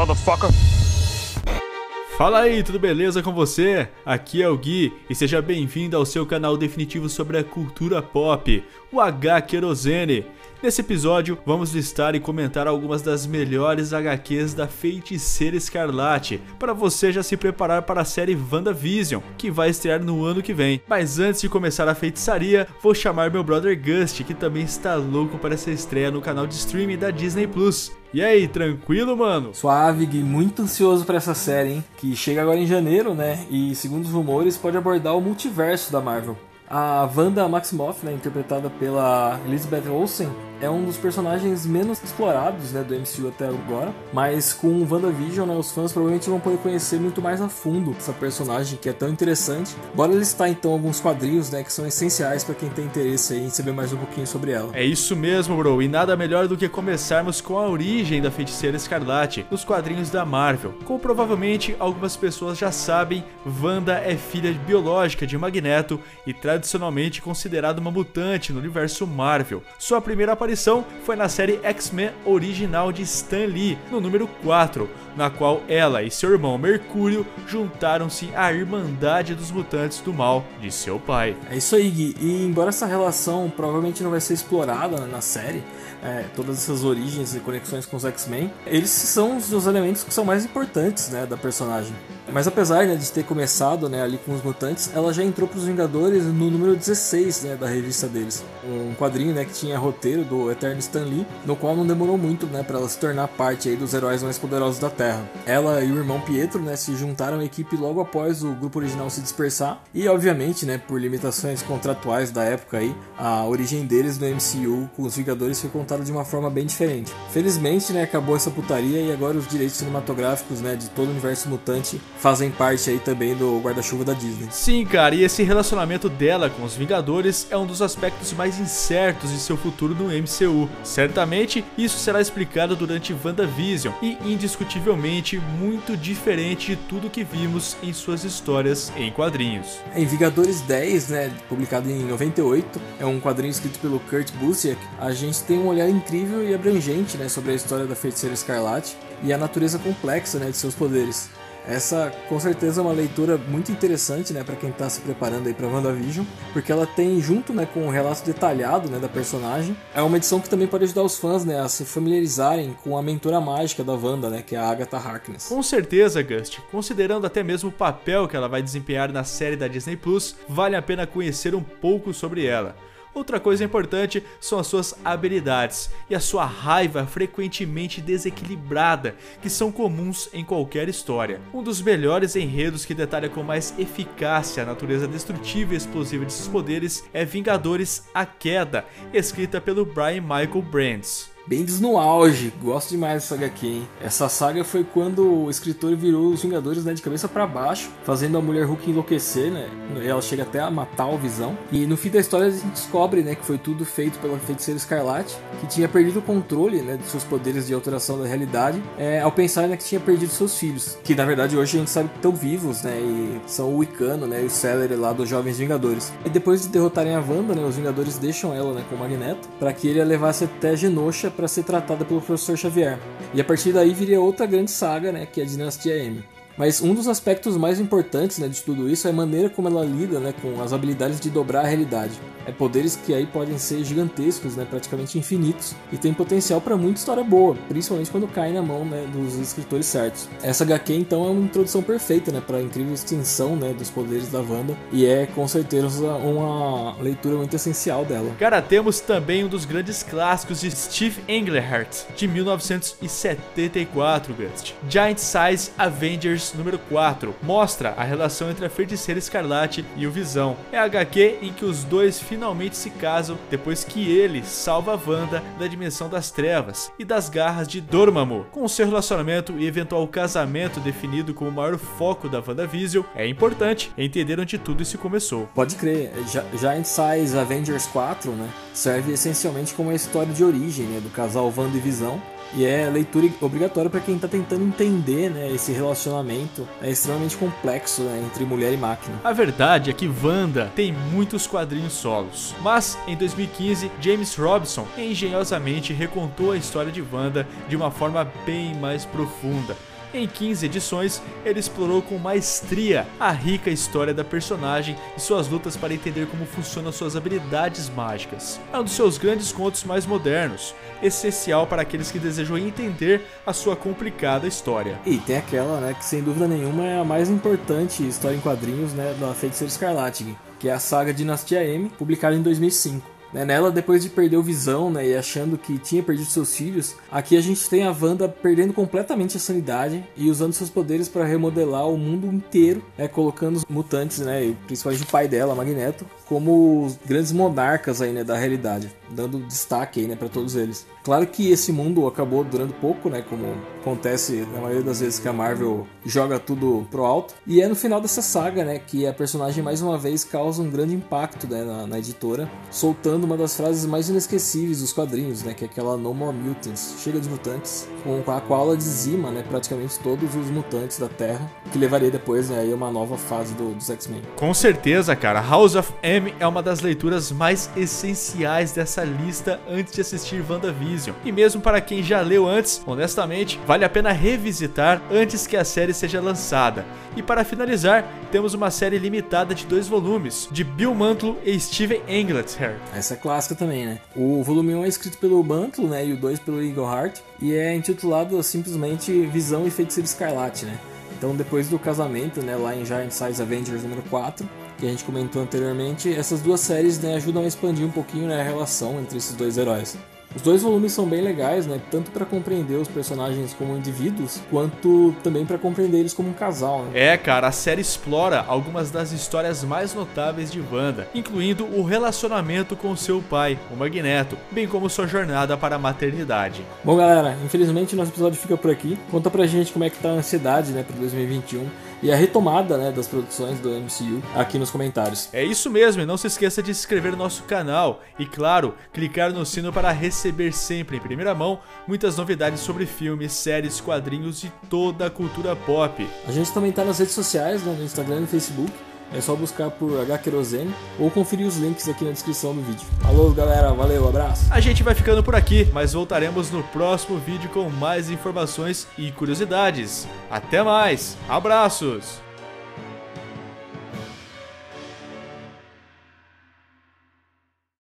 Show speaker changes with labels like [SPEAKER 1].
[SPEAKER 1] motherfucker.
[SPEAKER 2] Fala aí, tudo beleza com você? Aqui é o Gui e seja bem-vindo ao seu canal definitivo sobre a cultura pop, o H Querosene. Nesse episódio, vamos listar e comentar algumas das melhores HQs da Feiticeira Escarlate, para você já se preparar para a série WandaVision, que vai estrear no ano que vem. Mas antes de começar a feitiçaria, vou chamar meu brother Gust, que também está louco para essa estreia no canal de streaming da Disney Plus. E aí, tranquilo, mano?
[SPEAKER 3] Suave, Gui, muito ansioso para essa série, hein? Que chega agora em janeiro, né? E segundo os rumores, pode abordar o multiverso da Marvel. A Wanda Maximoff, né, interpretada pela Elizabeth Olsen, é um dos personagens menos explorados né, do MCU até agora, mas com WandaVision, né, os fãs provavelmente vão poder conhecer muito mais a fundo essa personagem que é tão interessante. Bora listar então alguns quadrinhos né, que são essenciais para quem tem interesse em saber mais um pouquinho sobre ela.
[SPEAKER 2] É isso mesmo, bro, e nada melhor do que começarmos com a origem da feiticeira escarlate nos quadrinhos da Marvel. Como provavelmente algumas pessoas já sabem, Wanda é filha biológica de Magneto e tradicionalmente considerada uma mutante no universo Marvel. Sua primeira aparição aparição foi na série X-Men original de Stan Lee, no número 4, na qual ela e seu irmão Mercúrio juntaram-se à Irmandade dos Mutantes do Mal de seu pai.
[SPEAKER 3] É isso aí, Gui. E embora essa relação provavelmente não vai ser explorada na série, é, todas essas origens e conexões com os X-Men, eles são os elementos que são mais importantes né, da personagem. Mas apesar né, de ter começado né, ali com os mutantes, ela já entrou para os Vingadores no número 16 né, da revista deles. Um quadrinho né, que tinha roteiro do Eterno Stan Lee, no qual não demorou muito né, para ela se tornar parte aí dos heróis mais poderosos da Terra. Ela e o irmão Pietro né, se juntaram à equipe logo após o grupo original se dispersar. E obviamente, né, por limitações contratuais da época aí, a origem deles no MCU com os Vingadores foi contada de uma forma bem diferente. Felizmente, né, acabou essa putaria e agora os direitos cinematográficos né, de todo o universo mutante fazem parte aí também do guarda-chuva da Disney.
[SPEAKER 2] Sim, cara, e esse relacionamento dela com os Vingadores é um dos aspectos mais incertos de seu futuro no MCU. Certamente, isso será explicado durante WandaVision e indiscutivelmente muito diferente de tudo que vimos em suas histórias em quadrinhos.
[SPEAKER 3] Em Vingadores 10, né, publicado em 98, é um quadrinho escrito pelo Kurt Busiek, a gente tem um olhar incrível e abrangente, né, sobre a história da Feiticeira Escarlate e a natureza complexa, né, de seus poderes. Essa com certeza é uma leitura muito interessante, né, para quem está se preparando aí para WandaVision, porque ela tem junto, né, com o um relato detalhado, né, da personagem, é uma edição que também pode ajudar os fãs, né, a se familiarizarem com a mentora mágica da Wanda, né, que é a Agatha Harkness.
[SPEAKER 2] Com certeza, Gust. Considerando até mesmo o papel que ela vai desempenhar na série da Disney Plus, vale a pena conhecer um pouco sobre ela. Outra coisa importante são as suas habilidades e a sua raiva frequentemente desequilibrada, que são comuns em qualquer história. Um dos melhores enredos que detalha com mais eficácia a natureza destrutiva e explosiva de seus poderes é Vingadores A Queda, escrita pelo Brian Michael Bendis.
[SPEAKER 3] Bendis no auge, gosto demais dessa HQ, hein? Essa saga foi quando o escritor virou os Vingadores né, de cabeça para baixo, fazendo a mulher Hulk enlouquecer, né? Ela chega até a matar o Visão. E no fim da história a gente descobre, né, que foi tudo feito pela feiticeira Escarlate, que tinha perdido o controle, né, de seus poderes de alteração da realidade, é, ao pensar né, que tinha perdido seus filhos, que na verdade hoje a gente sabe que estão vivos, né? E são o Wicano, né, e o Celery lá dos Jovens Vingadores. E depois de derrotarem a Wanda, né, os Vingadores deixam ela, né, com o Magneto, para que ele a levasse até Genosha para ser tratada pelo professor Xavier. E a partir daí viria outra grande saga, né, que é a Dinastia M. Mas um dos aspectos mais importantes né, de tudo isso é a maneira como ela lida né, com as habilidades de dobrar a realidade. É poderes que aí podem ser gigantescos, né, praticamente infinitos, e tem potencial para muita história boa, principalmente quando cai na mão né, dos escritores certos. Essa HQ então é uma introdução perfeita né, para a incrível extensão né, dos poderes da Wanda, e é com certeza uma leitura muito essencial dela.
[SPEAKER 2] Cara, temos também um dos grandes clássicos de Steve Englehart, de 1974, Gust. Giant Size Avengers número 4 mostra a relação entre a feiticeira escarlate e o Visão. É a HQ em que os dois finalmente se casam depois que ele salva a Wanda da dimensão das trevas e das garras de Dormammu. Com seu relacionamento e eventual casamento definido como o maior foco da WandaVision, é importante entender onde tudo isso começou.
[SPEAKER 3] Pode crer, Giant Size Avengers 4 né, serve essencialmente como uma história de origem né, do casal Wanda e Visão e é leitura obrigatória para quem está tentando entender né, esse relacionamento. É extremamente complexo né, entre mulher e máquina.
[SPEAKER 2] A verdade é que Wanda tem muitos quadrinhos solos, mas em 2015 James Robson engenhosamente recontou a história de Wanda de uma forma bem mais profunda, Em 15 edições, ele explorou com maestria a rica história da personagem e suas lutas para entender como funcionam suas habilidades mágicas. É um dos seus grandes contos mais modernos, essencial para aqueles que desejam entender a sua complicada história.
[SPEAKER 3] E tem aquela, né, que sem dúvida nenhuma é a mais importante história em quadrinhos, né, da Feiticeira Escarlate, que é a saga Dinastia M, publicada em 2005. Né, nela, depois de perder o Visão né, e achando que tinha perdido seus filhos, aqui a gente tem a Wanda perdendo completamente a sanidade e usando seus poderes para remodelar o mundo inteiro, né, colocando os mutantes, né, principalmente o pai dela, Magneto, como grandes monarcas aí, né, da realidade, dando destaque aí, né, para todos eles. Claro que esse mundo acabou durando pouco, né, como acontece na maioria das vezes que a Marvel joga tudo pro alto. E é no final dessa saga, né, que a personagem mais uma vez causa um grande impacto, né, na, na editora, soltando uma das frases mais inesquecíveis dos quadrinhos, né, que é aquela No More Mutants, chega de mutantes, com a qual ela dizima, né, praticamente todos os mutantes da Terra, que levaria depois, né, a uma nova fase do, dos X-Men.
[SPEAKER 2] Com certeza, cara, House of é uma das leituras mais essenciais dessa lista antes de assistir WandaVision. E mesmo para quem já leu antes, honestamente, vale a pena revisitar antes que a série seja lançada. E para finalizar, temos uma série limitada de dois volumes, de Bill Mantlo e Steven Englehart.
[SPEAKER 3] Essa é clássica também, né? O volume 1 é escrito pelo Mantlo, né, e o 2 pelo Eagle Hart, e é intitulado simplesmente Visão e Feiticeiro Escarlate, né? Então, depois do casamento, né, lá em Giant Size Avengers número 4, que a gente comentou anteriormente, essas duas séries né, ajudam a expandir um pouquinho né, a relação entre esses dois heróis. Os dois volumes são bem legais, né? Tanto para compreender os personagens como indivíduos, quanto também para compreender eles como um casal. Né?
[SPEAKER 2] É, cara, a série explora algumas das histórias mais notáveis de Wanda, incluindo o relacionamento com seu pai, o Magneto, bem como sua jornada para a maternidade.
[SPEAKER 3] Bom, galera, infelizmente nosso episódio fica por aqui. Conta pra gente como é que tá a ansiedade, né, para 2021 e a retomada né, das produções do MCU aqui nos comentários.
[SPEAKER 2] É isso mesmo, e não se esqueça de se inscrever no nosso canal e, claro, clicar no sino para receber sempre em primeira mão muitas novidades sobre filmes, séries, quadrinhos e toda a cultura pop.
[SPEAKER 3] A gente também está nas redes sociais, né, no Instagram e no Facebook. É só buscar por H Querosene ou conferir os links aqui na descrição do vídeo. Falou, galera. Valeu, abraço.
[SPEAKER 2] A gente vai ficando por aqui, mas voltaremos no próximo vídeo com mais informações e curiosidades. Até mais. Abraços.